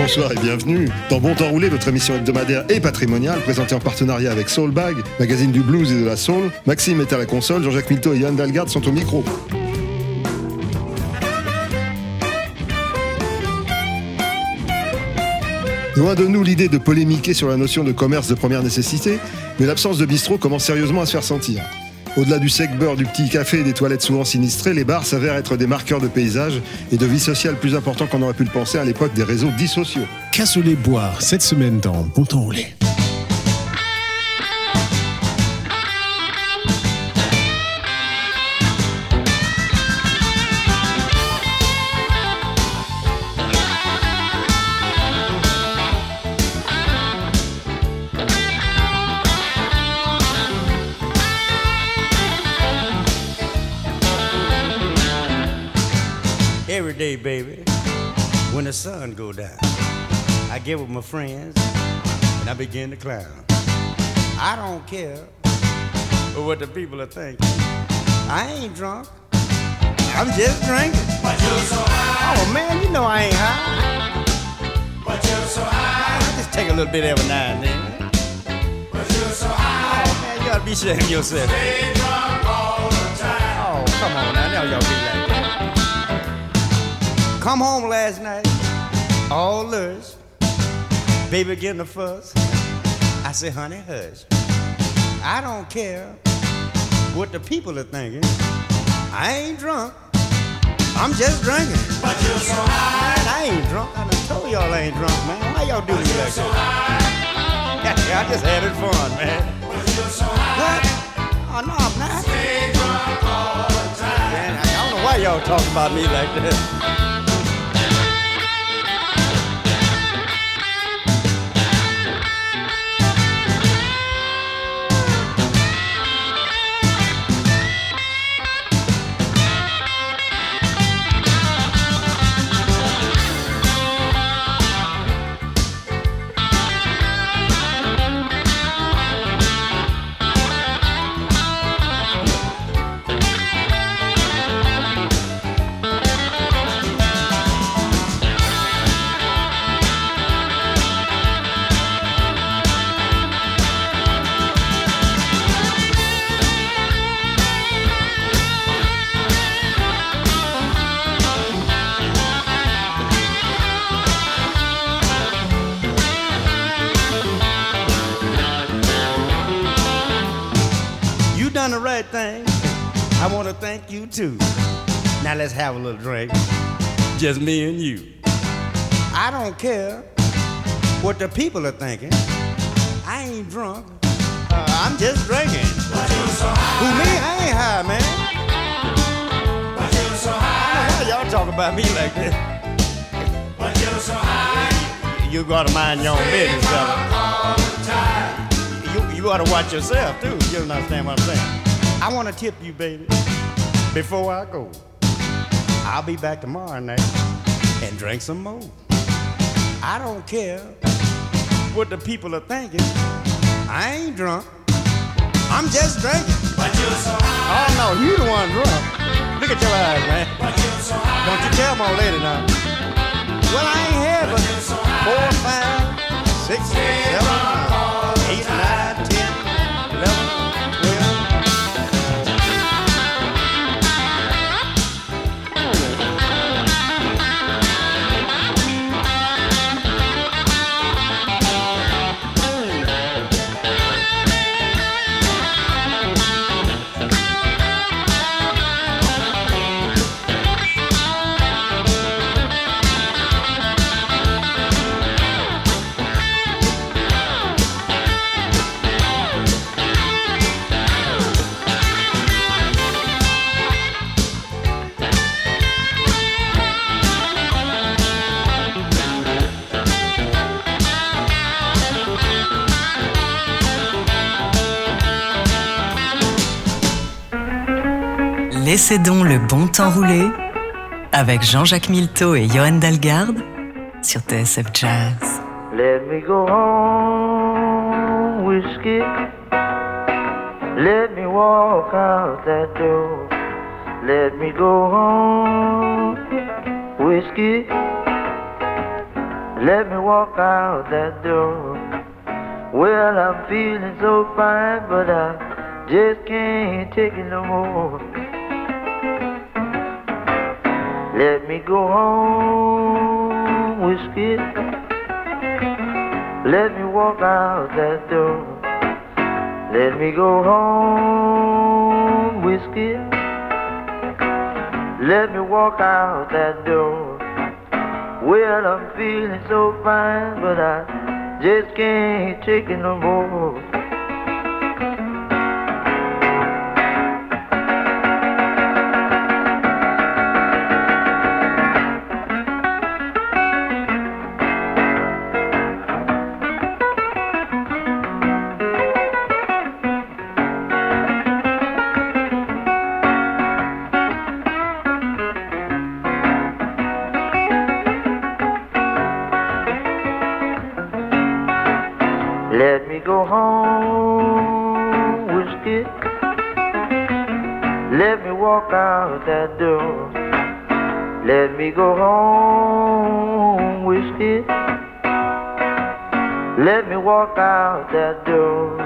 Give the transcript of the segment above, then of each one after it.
Bonsoir et bienvenue dans Bon Temps Roulé, votre émission hebdomadaire et patrimoniale présentée en partenariat avec Soulbag, magazine du blues et de la soul. Maxime est à la console, Jean-Jacques Milto et Yann Dalgard sont au micro. Loin de nous l'idée de polémiquer sur la notion de commerce de première nécessité, mais l'absence de bistrot commence sérieusement à se faire sentir. Au-delà du sec beurre, du petit café et des toilettes souvent sinistrées, les bars s'avèrent être des marqueurs de paysage et de vie sociale plus importants qu'on aurait pu le penser à l'époque des réseaux dits sociaux. Cassoulet boire cette semaine dans Bon Temps Roulé. Baby, when the sun go down, I get with my friends and I begin to clown. I don't care what the people are thinking. I ain't drunk. I'm just drinking. But you're so high. Oh man, you know I ain't high. But you're so high. I just take a little bit every now and then. But you're so high. Oh man, you ought to be of yourself. Stay drunk all the time. Oh, come on now, now y'all be. Come home last night, all lush. Baby getting a fuss. I say, honey, hush. I don't care what the people are thinking. I ain't drunk. I'm just drinking. But you're so high. Man, I ain't drunk. I done told y'all I ain't drunk, man. Why y'all do me like So that? high. I just had it fun, man. But you're so high. What? Oh, no, I'm not. Stay drunk all the time. Man, I don't know why y'all talking about me like that. Too. Now let's have a little drink. Just me and you. I don't care what the people are thinking. I ain't drunk. Uh, I'm just drinking. But you're so high. Who me? I ain't high, man. But you're so high. Why y'all talk about me like that? But you're so high. You gotta mind your own business, fella. All the time. You, you ought to watch yourself too. You don't understand what I'm saying. I want to tip you, baby, before I go. I'll be back tomorrow night and drink some more. I don't care what the people are thinking. I ain't drunk. I'm just drinking. But you're so high. Oh no, you the one drunk. Look at your eyes, man. But you're so high. Don't you tell my lady now. Well, I ain't had but four, five, six, seven, Donc le bon temps rouler avec Jean-Jacques Milteau et Johan Dalgarde sur TSF Jazz. Let me go home, whiskey. Let me walk out that door. Let me go home, whiskey. Let me walk out that door. Well, I'm feeling so fine, but I just can't take it no more. Let me go home, whiskey. Let me walk out that door. Let me go home, whiskey. Let me walk out that door. Well, I'm feeling so fine, but I just can't take it no more. Out that door.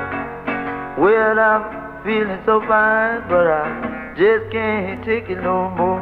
Well, I'm feeling so fine, but I just can't take it no more.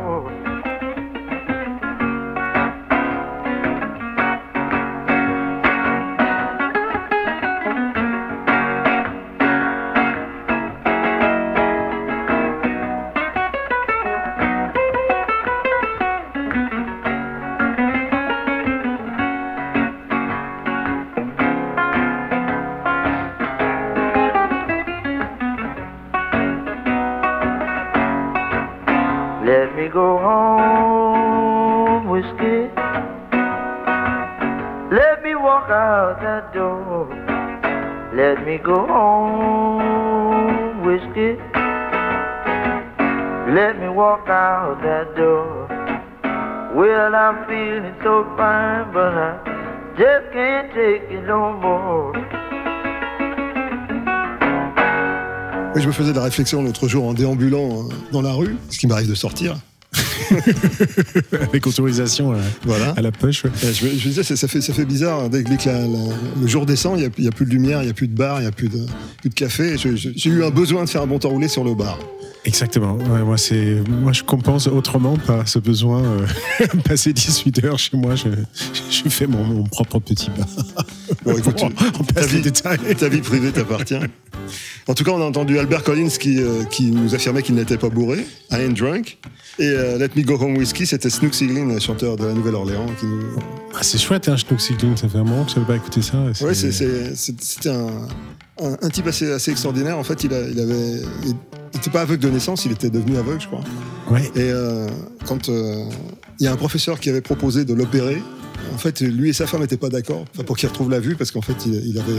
Let me go home, whiskey. Let me walk out that door. Well, I'm feeling so fine, but I just can't take it no more. Oui, je me faisais de la réflexion l'autre jour en déambulant euh, dans la rue, ce qui m'arrive de sortir. Avec autorisation à, Voilà. à la poche. ouais. Euh, Je me, je disais, ça, ça fait, ça fait bizarre. hein, Dès que la- la- le jour descend, il n'y a, plus de lumière, il n'y a plus de bar, il n'y a plus de, plus de café. J'ai eu un besoin de faire un bon temps roulé sur le bar. Exactement. Ouais, moi, c'est, moi, je compense autrement par ce besoin. euh, passer 18 heures chez moi, je, je fais mon, mon propre petit bar. Bon, écoute, on ta, passe les vie, détails. ta vie privée t'appartient. En tout cas, on a entendu Albert Collins qui, euh, qui nous affirmait qu'il n'était pas bourré, I ain't drunk. Et euh, Let Me Go Home Whiskey, c'était Snook Siglin, chanteur de la Nouvelle-Orléans, qui nous, Ah, c'est chouette, hein, Schnook Siegling, ça fait un moment que je n'avais pas écouté ça. c'est- c'était un, un, un type assez, assez extraordinaire. En fait, il, a- il avait, il n'était pas aveugle de naissance, il était devenu aveugle, je crois. Ouais. Et euh, quand il y a un professeur qui avait proposé de l'opérer, en fait, lui et sa femme n'étaient pas d'accord pour qu'il retrouve la vue, parce qu'en fait, il, il avait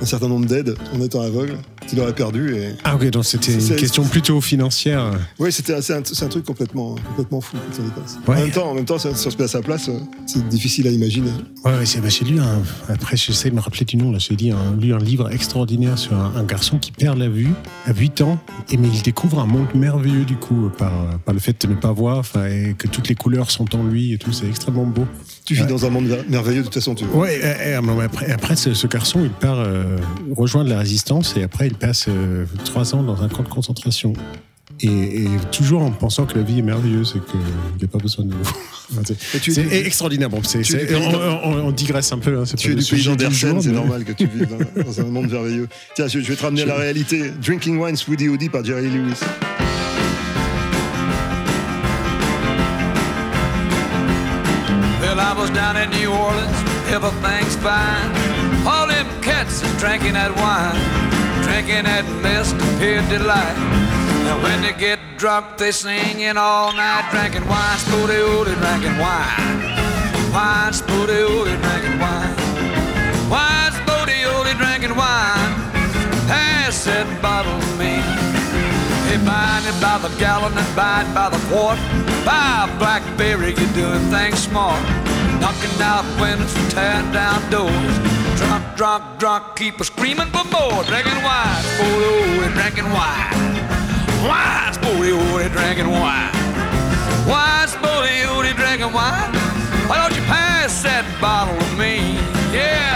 un, certain nombre d'aides en étant aveugle qu'il aurait perdu. Et... Ah, ok, donc c'était une question plutôt financière. Oui, c'était c'est un, un truc complètement, complètement fou. quand ça dépasse. Ouais. En même temps, en même temps, si on se met à sa place, euh, c'est difficile à imaginer. Ouais, ouais, c'est, bah, j'ai lu un, après, j'essaie de me rappeler du nom, là, j'ai dit un, lu un livre extraordinaire sur un, un garçon qui perd la vue à 8 ans, et mais il découvre un monde merveilleux, du coup, par, par le fait de ne pas voir, et que toutes les couleurs sont en lui et tout, c'est extrêmement beau. Tu vis Ouais. dans un monde mer- merveilleux, de toute façon. Tu... Ouais, euh, mais après, après ce, ce garçon, il part euh, rejoindre la résistance et après il passe euh, trois ans dans un camp de concentration. Et, et toujours en pensant que la vie est merveilleuse et qu'il n'y a pas besoin de c'est- extraordinaire. Bon, on, on- on digresse un peu. Hein, Tu es du pays d'Andersen, c'est normal que tu vives dans, dans un monde merveilleux. Tiens, je, je vais te ramener à la réalité. Drinking Wine, Woody Woody par Jerry Lewis. down in New Orleans, everything's fine. All them cats is drinking that wine, drinking that mist of pure delight. Now when they get drunk, they singing all night, drinking wine, spooty ooty, drinking wine. Wine, spooty ooty, drinking wine. Wine, spooty ooty, drinking wine. Pass that bottle to me. They buying it by the gallon and buying by the quart. Buy a blackberry, you're doing things smart knocking out windows and tearing down doors. Drunk, drunk, drunk, keep a screaming for more. Drinking wine, sporty, oh, drinking wine. Wine, sporty, oh, drinking wine. Wine, sporty, oh, drinking wine. Why don't you pass that bottle to me? Yeah.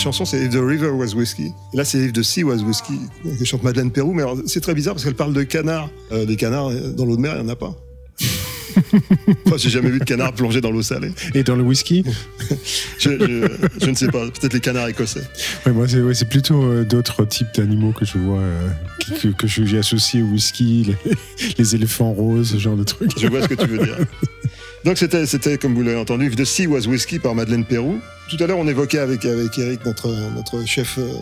Chanson, c'est If the River Was Whiskey. Et là, c'est If the Sea Was Whiskey, que chante Madeleine Pérou. Mais c'est très bizarre parce qu'elle parle de canards. Euh, des canards, euh, dans l'eau de mer, il n'y en a pas. Enfin, j'ai jamais vu de canard plonger dans l'eau salée. Et dans le whisky? Je, je- je ne sais pas. Peut-être les canards écossais. Ouais, Moi, c'est ouais, c'est plutôt euh, d'autres types d'animaux que je vois, euh, que, que j'ai associés au whisky, les, les éléphants roses, ce genre de trucs. Je vois ce que tu veux dire. Donc c'était, c'était comme vous l'avez entendu, the Sea Was Whiskey par Madeleine Pérou. Tout à l'heure, on évoquait avec, avec Eric notre, notre chef euh,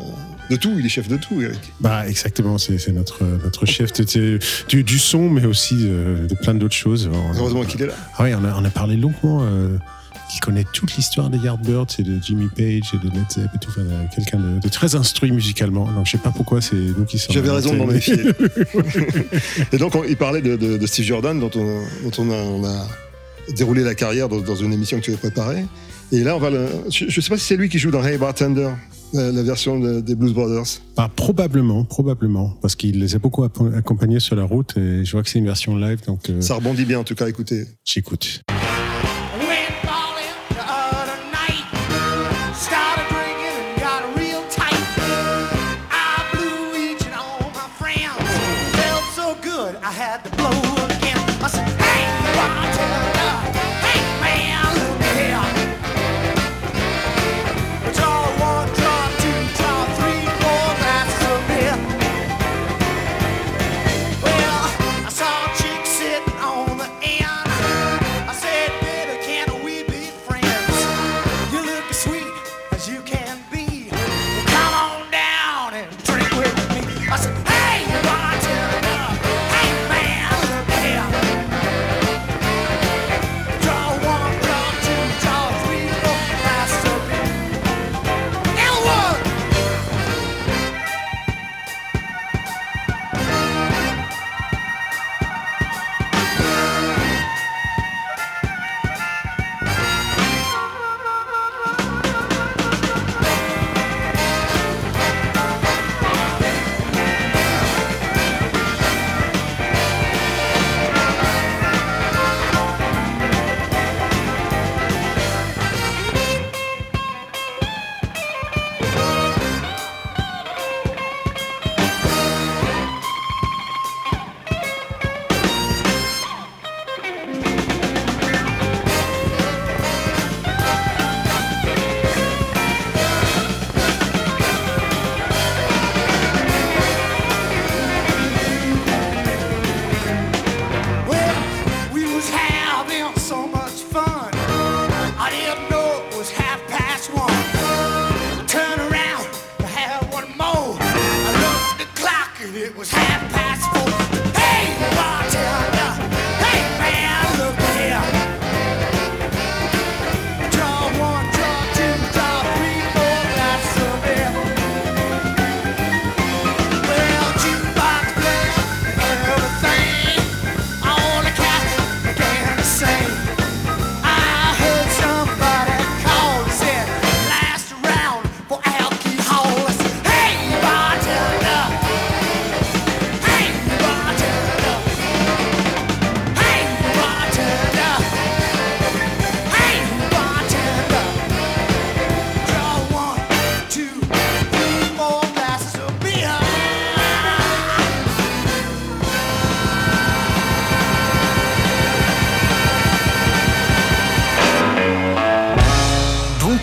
de tout. Il est chef de tout, Eric. Bah, exactement, c'est c'est notre, notre chef de- du, du son, mais aussi euh, de plein d'autres choses. On- Heureusement qu'il est là. Ah oui, on a, on a parlé longuement. euh, il connaît toute l'histoire des Yardbirds et de Jimmy Page et de Led Zepp et tout. Enfin, euh, quelqu'un de, de très instruit musicalement. Donc, je sais pas pourquoi c'est nous qui sommes. J'avais raison de m'en méfier. Et donc, on- il parlait de, de- de Steve Jordan, dont on, dont on a, on a déroulé la carrière dans, dans une émission que tu avais préparée. Et là, on va le- je ne sais pas si c'est lui qui joue dans Hey Bartender, euh, la version de- des Blues Brothers. Bah, probablement, probablement, parce qu'il les a beaucoup acco- accompagnés sur la route et je vois que c'est une version live, donc euh, Ça rebondit bien, en tout cas, écoutez. j'écoute.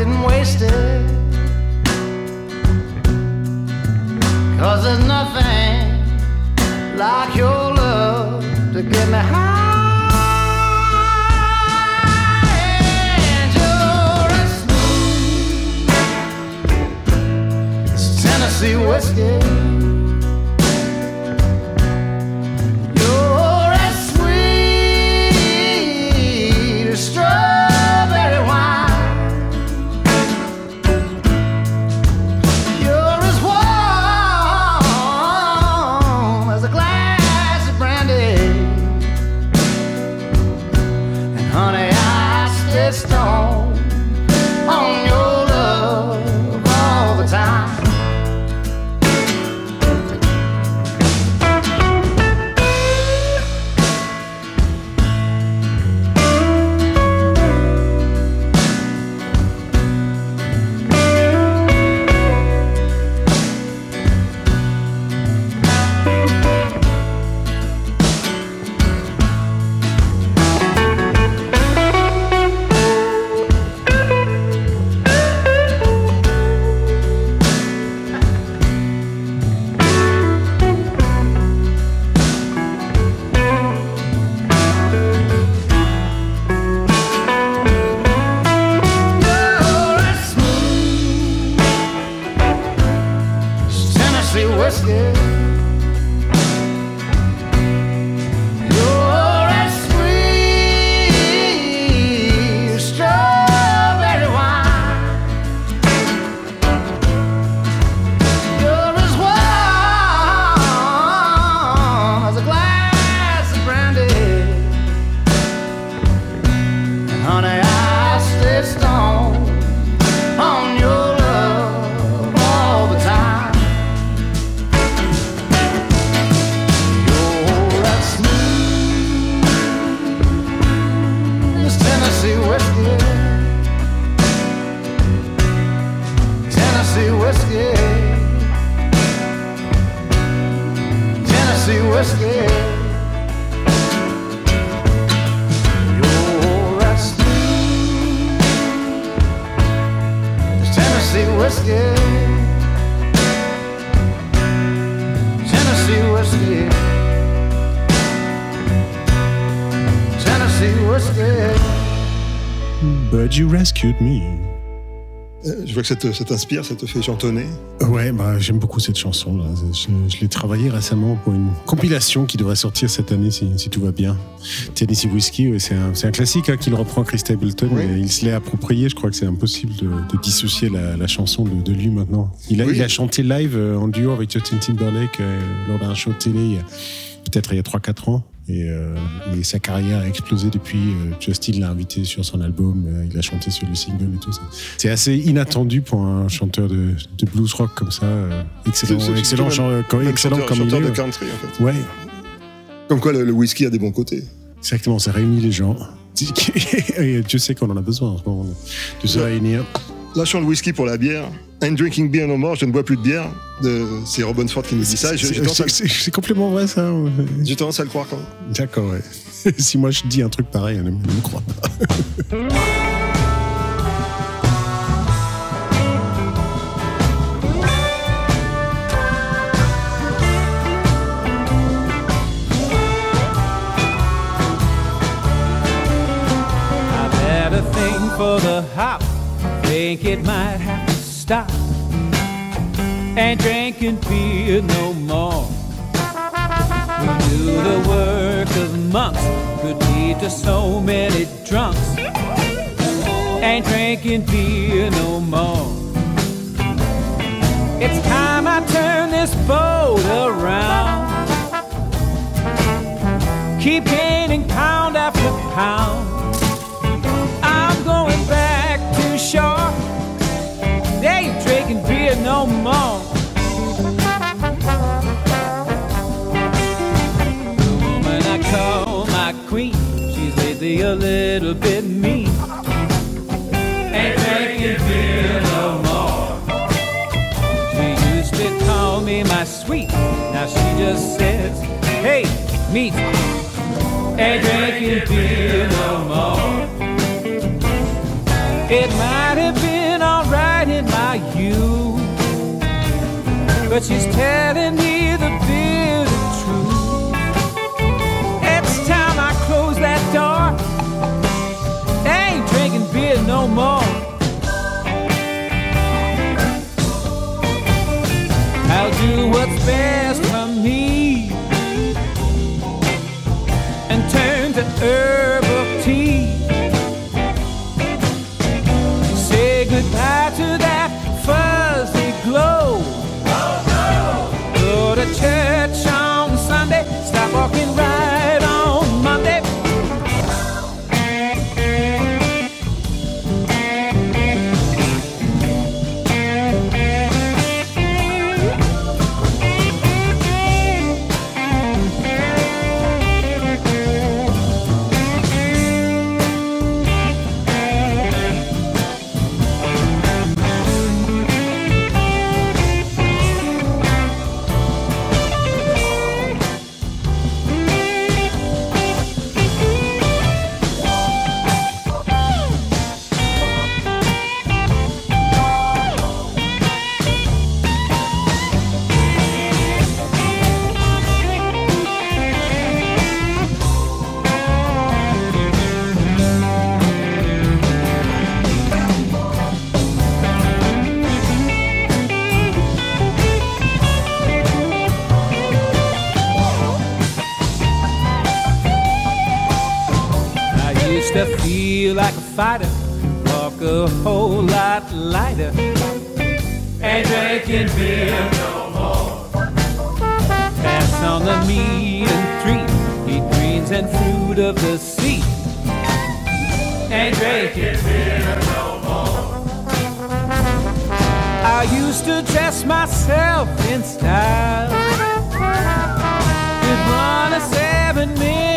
didn't waste it. Cause there's nothing like your love to get me high. Tennessee whiskey. Me. Euh, Je vois que ça t'inspire, ça te fait chantonner. Ouais, bah, j'aime beaucoup cette chanson. Là. Je, je l'ai travaillée récemment pour une compilation qui devrait sortir cette année si, si tout va bien. Tennessee Whiskey, ouais, c'est un, classique hein, qu'il reprend Chris Stapleton. Oui. il se l'est approprié. Je crois que c'est impossible de, de dissocier la, la chanson de, de lui maintenant. Il a, Oui. il a chanté live euh, en duo avec Justin Timberlake euh, lors d'un show de télé, il y a- peut-être il y a 3-4 ans. Et, euh, et sa carrière a explosé depuis. Euh, Justin l'a invité sur son album, euh, il a chanté sur le single et tout ça. C'est assez inattendu pour un chanteur de, de blues rock comme ça. excellent, C'est- c'est excellent, chan- même- excellent chanteur, comme il chanteur est. de country, en fait. Ouais, Comme quoi, le, le whisky a des bons côtés. exactement, ça réunit les gens. et Dieu sait qu'on en a besoin en ce moment de se réunir. Lâchons le whisky pour la bière. I'm drinking beer no more, je ne bois plus de bière. De... C'est Robin Ford qui nous dit ça. C'est- complètement vrai ça. ouais. j'ai tendance à le croire quand même. D'accord, ouais. si moi je dis un truc pareil, elle ne me croit pas. I've had a thing for the hop. Think it might to stop. Ain't drinking beer no more. We knew the work of monks could lead to so many drunks. Ain't drinking beer no more. It's time I turn this boat around. Keep gaining pound after pound. I'm going back to shore. Beer no more. The woman I call my queen, she's lately a little bit mean. Ain't drinking beer no more. She used to call me my sweet, now she just says, hey, meet. Ain't drinking beer no more. She's telling to feel like a fighter, walk a whole lot lighter. Ain't drinking beer no more. Pass on the meat and treat, eat greens and fruit of the sea. Ain't drinking beer no more. I used to dress myself in style. Could run a seven minute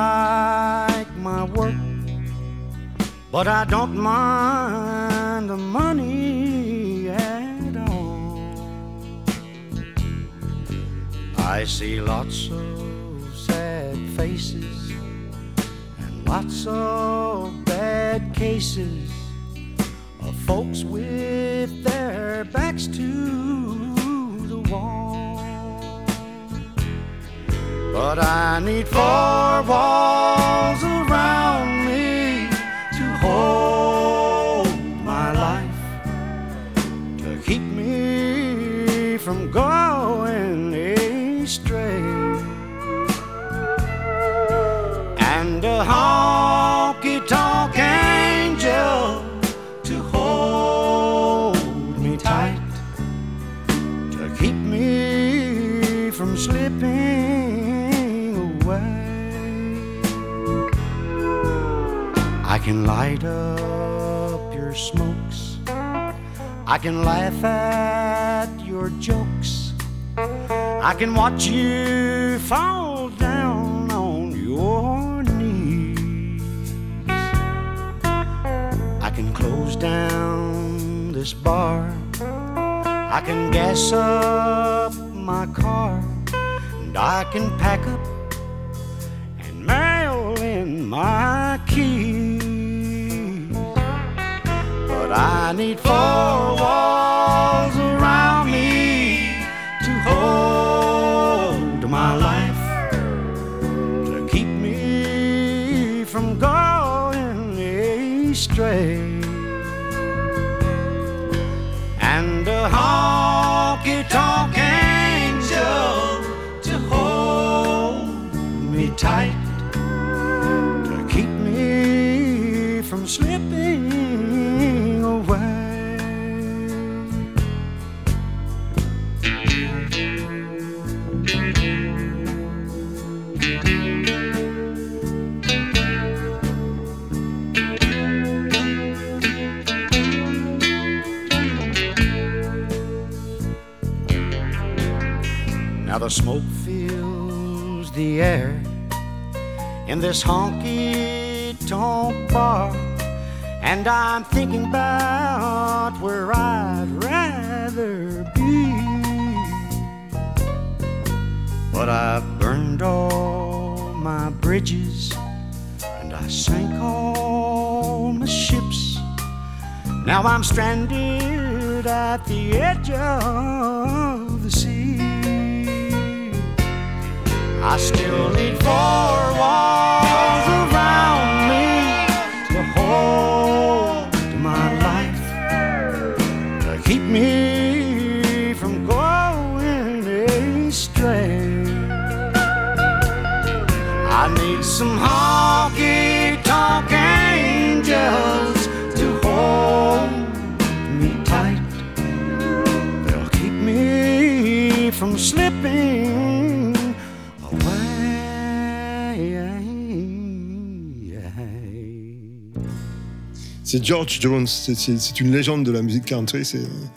like my work, but I don't mind the money at all. I see lots of sad faces and lots of bad cases of folks with their backs to But I need four walls light up your smokes. I can laugh at your jokes. I can watch you fall down on your knees. I can close down this bar. I can gas up my car. And I can pack up I need four walls this honky tonk bar, and I'm thinking about where I'd rather be. But I've burned all my bridges, and I sank all my ships. Now I'm stranded at the edge of I still need four walls C'est George Jones, c'est- une légende de la musique country.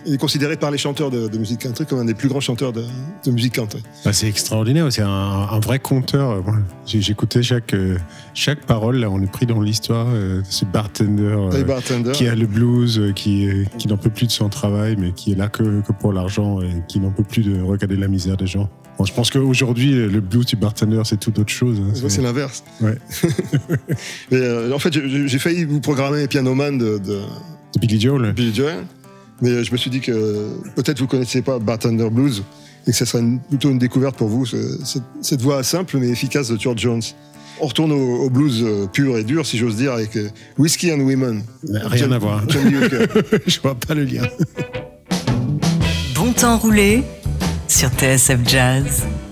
Il est considéré par les chanteurs de, de musique country comme un des plus grands chanteurs de, de musique country. Bah, c'est extraordinaire, c'est un, un vrai conteur. J'écoutais chaque, euh, chaque parole, là, on est pris dans l'histoire. euh, ce bartender, euh, bartender. qui a le blues, qui, qui n'en peut plus de son travail, mais qui est là que, que pour l'argent et qui n'en peut plus de regarder la misère des gens. Bon, je pense qu'aujourd'hui, le blues du bartender, c'est tout autre chose. hein. C'est l'inverse. Ouais. Mais, euh, en fait, j'ai j'ai failli vous programmer Pianoman de, de, de Billy Joel. Billy Joel, mais euh, je me suis dit que peut-être vous connaissez pas Bartender Blues et que ce serait une- plutôt une découverte pour vous, ce- cette, cette voix simple mais efficace de George Jones. On retourne au, au blues euh, pur et dur, si j'ose dire, avec euh, Whiskey and Women. Rien John- à voir. Je vois pas le lien. Bon temps roulé sur TSF Jazz.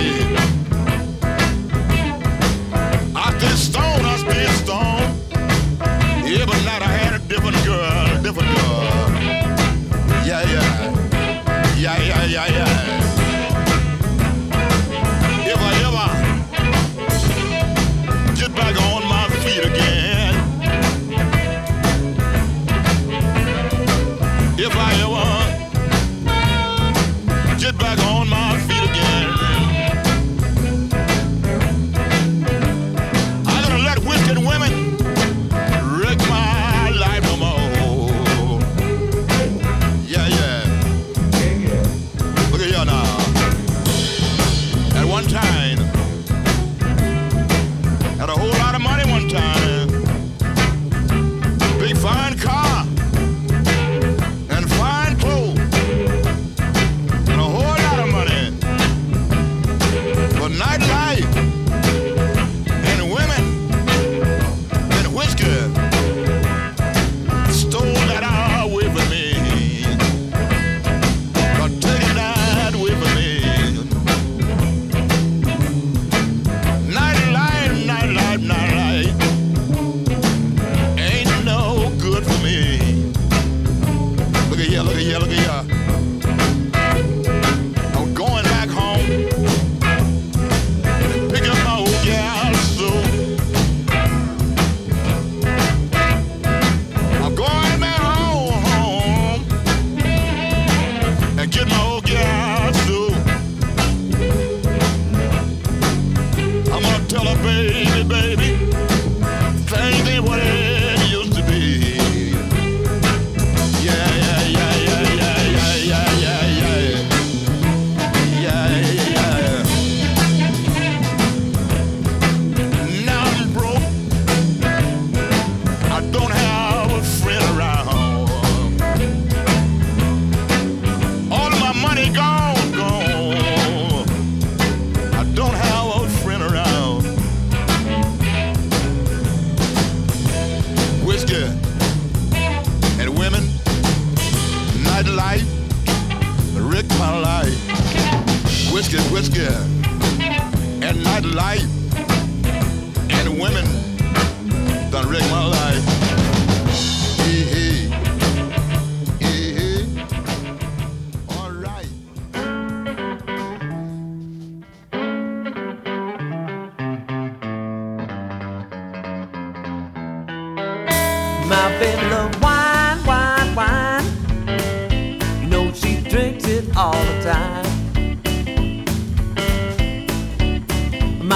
Música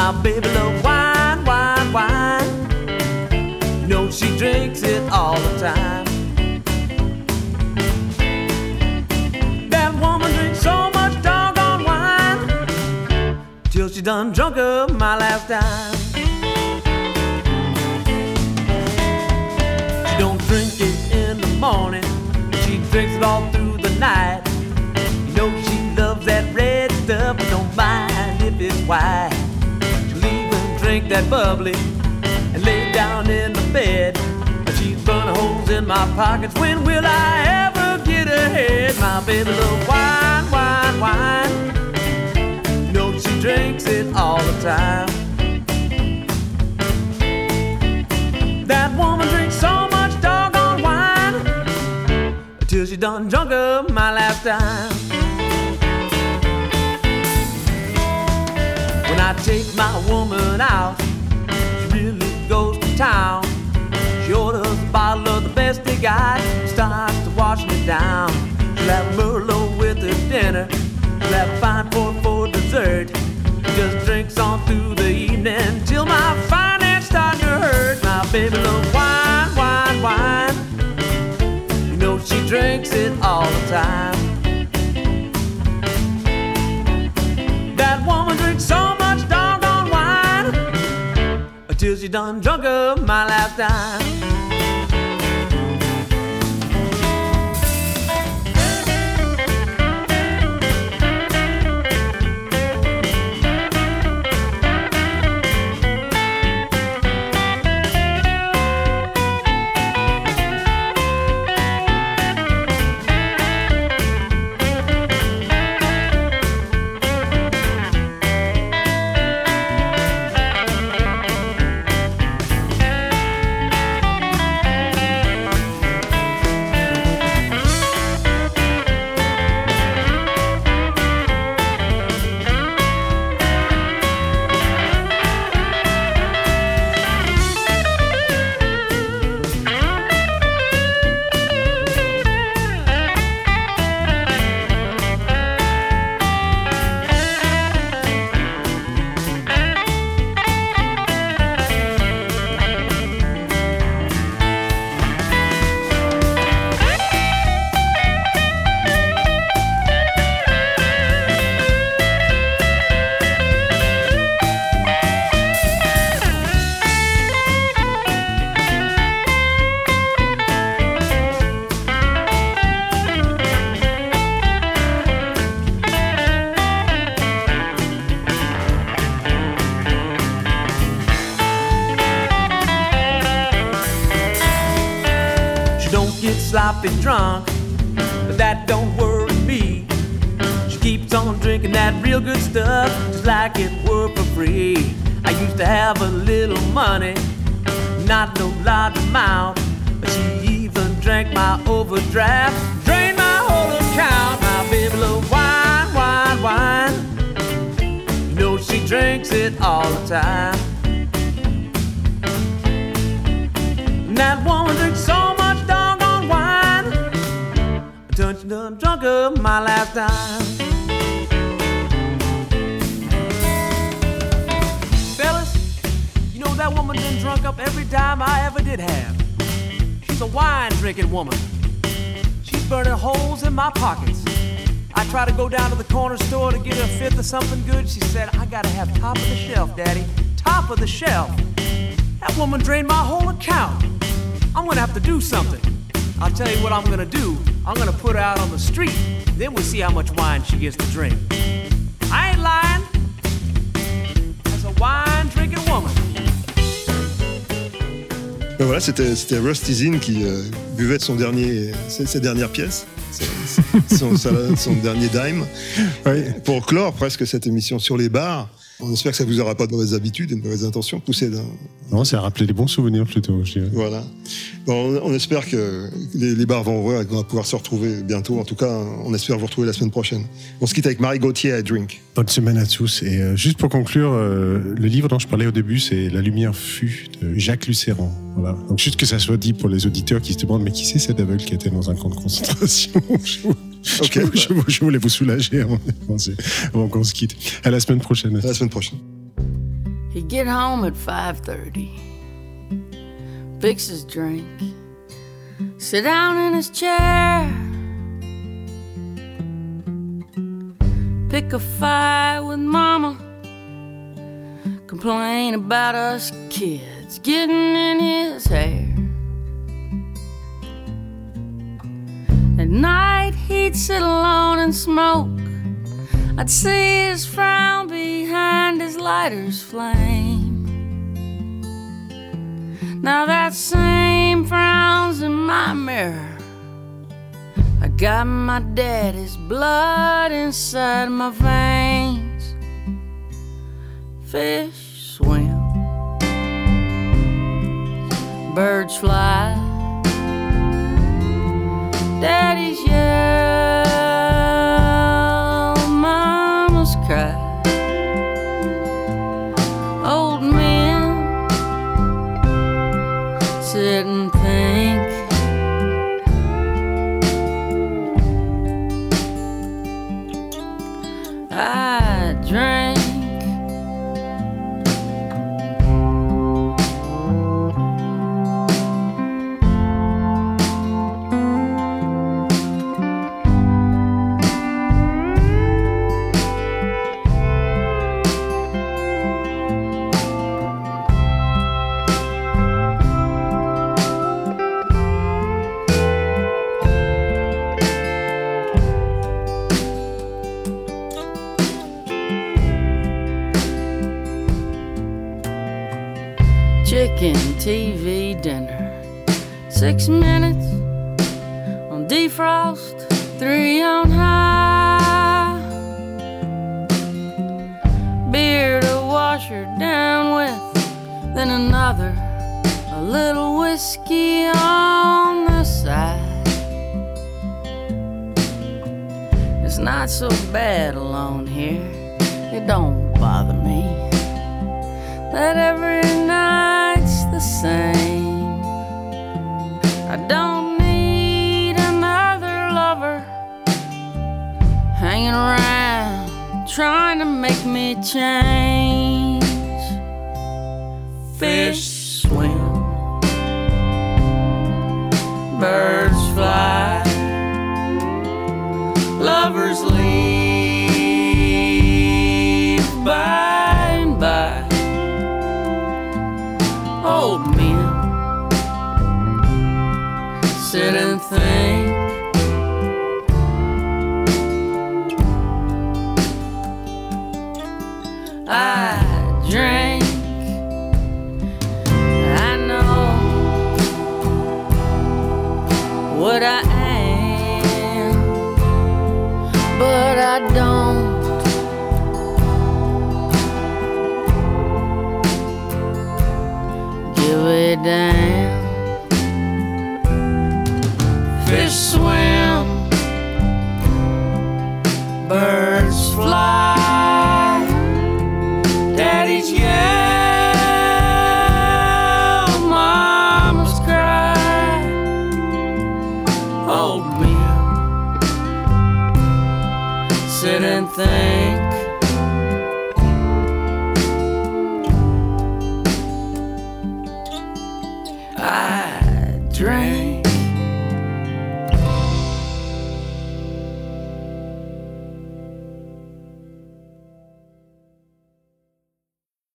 My baby love wine, wine, wine. You know she drinks it all the time. That woman drinks so much doggone wine till she done drunk up my last time. She don't drink it in the morning. She drinks it all through the night. You know she loves that red stuff, but don't mind if it's white. Drink that bubbly and lay down in the bed. But she's burning holes in my pockets. When will I ever get ahead? My baby loves wine, wine, wine. You know she drinks it all the time. That woman drinks so much doggone wine till she done drunk up my last time. Take my woman out, she really goes to town. She orders a bottle of the best they got, starts to wash me down. She'll Merlot with her dinner, she'll fine port for dessert. Just drinks on through the evening till my finance start to hurt. My baby loves wine, wine, wine. You know she drinks it all the time. That woman drinks so much she done drunk up my last time. Be drunk, but that don't worry me. She keeps on drinking that real good stuff, just like it were for free. I used to have a little money, not no large amount, but she even drank my overdraft, drained my whole account. My baby love wine, wine, wine. You know she drinks it all the time. And that woman her my last time. Fellas, you know that woman done drunk up every dime I ever did have. She's a wine drinking woman. She's burning holes in my pockets. I try to go down to the corner store to get her a fifth of something good. She said, I gotta have top of the shelf, Daddy. Top of the shelf. That woman drained my whole account. I'm gonna have to do something. I'll tell you what I'm gonna do. I'm gonna put her out on the street. Then we'll see how much wine she gets to drink. I ain't lying. That's a wine drinking woman. Ben voilà, c'était c'était Rusty Zinn qui euh, buvait son dernier, ses, ses dernières pièces, son, son- sa- son dernier dime. Pour clore presque cette émission sur les bars, on espère que ça vous aura pas de mauvaises habitudes et de mauvaises intentions poussées d'un. Non, ça a rappelé des bons souvenirs plutôt, je dirais. Voilà. Bon, on, on espère que les, les bars vont ouvrir et qu'on va pouvoir se retrouver bientôt. En tout cas, on espère vous retrouver la semaine prochaine. On se quitte avec Marie Gauthier à Drink. Bonne semaine à tous. Et euh, juste pour conclure, euh, le livre dont je parlais au début, c'est La lumière fut de Jacques Lucéran. Voilà. Donc juste que ça soit dit pour les auditeurs qui se demandent mais qui c'est cet aveugle qui était dans un camp de concentration? je, je- je- je voulais vous soulager avant, avant- avant qu'on se quitte. À la semaine prochaine. À la semaine prochaine. He'd get home at 5:30. Fix his drink. Sit down in his chair. Pick a fight with mama. Complain about us kids getting in his hair. Night he'd sit alone and smoke. I'd see his frown behind his lighter's flame. Now that same frown's in my mirror. I got my daddy's blood inside my veins. Fish swim, birds fly. Daddy's yell, mama's cry. Old men sit